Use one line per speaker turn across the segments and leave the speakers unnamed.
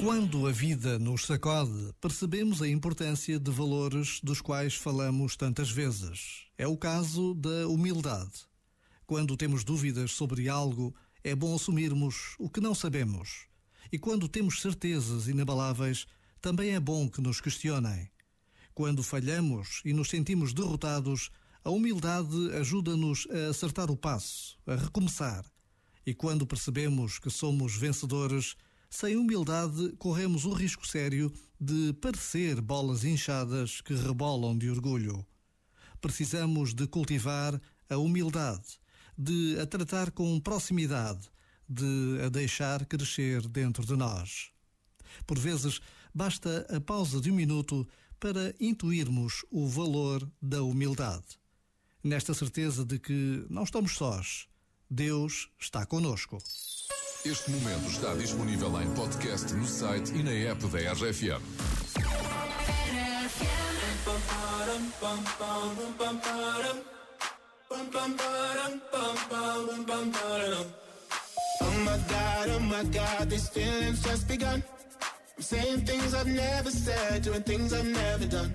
Quando a vida nos sacode, percebemos a importância de valores dos quais falamos tantas vezes. É o caso da humildade. Quando temos dúvidas sobre algo, é bom assumirmos o que não sabemos. E quando temos certezas inabaláveis, também é bom que nos questionem. Quando falhamos e nos sentimos derrotados, a humildade ajuda-nos a acertar o passo, a recomeçar. E quando percebemos que somos vencedores, sem humildade corremos o risco sério de parecer bolas inchadas que rebolam de orgulho. Precisamos de cultivar a humildade, de a tratar com proximidade, de a deixar crescer dentro de nós. Por vezes, basta a pausa de um minuto para intuirmos o valor da humildade nesta certeza de que não estamos sós. Deus está conosco.
Este momento está disponível em podcast no site e na app da RFM.
Oh my God, oh my God, these feelings just begun. I'm saying things I've never said, doing things I've never done.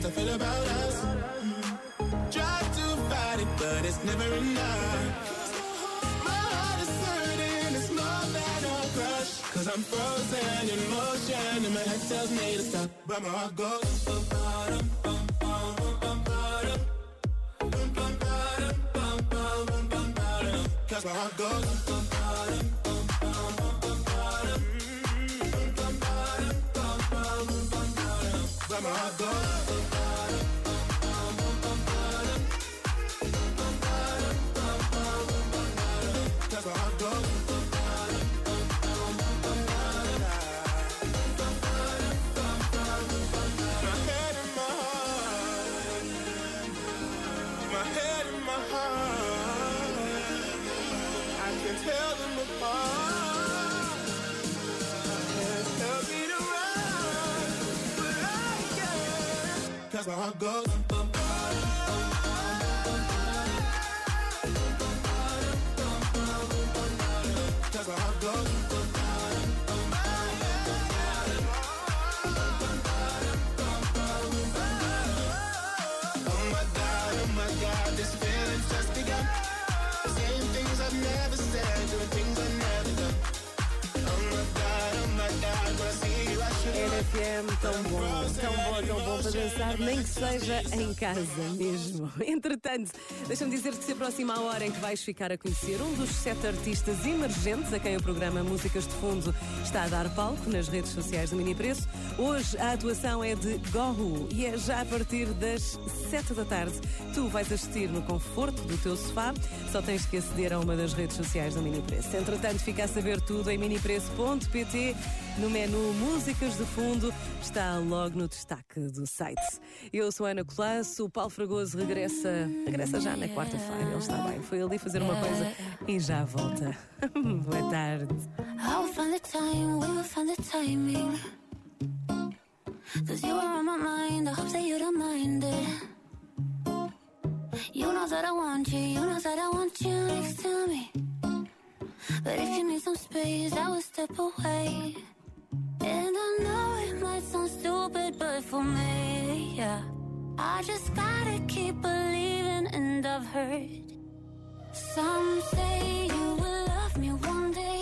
Cause I'm frozen in motion and my head tells me to stop. But my heart goes. Cause my. head and my heart. I can tell them apart. But I can. Cause my heart goes.
RFM, tão bom, tão bom, tão bom para dançar, nem que seja em casa mesmo. Entretanto, deixa-me dizer que se aproxima a hora em que vais ficar a conhecer um dos sete artistas emergentes a quem o programa Músicas de Fundo está a dar palco nas redes sociais do Mini Preço. Hoje a atuação é de Gohu e é já a partir das sete da tarde. Tu vais assistir no conforto do teu sofá, só tens que aceder a uma das redes sociais do Mini Preço. Entretanto, fica a saber tudo em minipreço.pt no menu Músicas de Fundo, está logo no destaque do site. Eu sou Ana Colasso, o Paulo Fragoso regressa, regressa já na quarta-feira, ele está bem, foi ali fazer uma coisa e já volta. Boa tarde.
I'll find the time, we will find the timing. Cause you are on my mind, I hope that you don't mind it. You know that I want you, you know that I want you next to me. But if you need some space, I will step away. For me, yeah. I just gotta keep believing, and I've heard some say you will love me one day,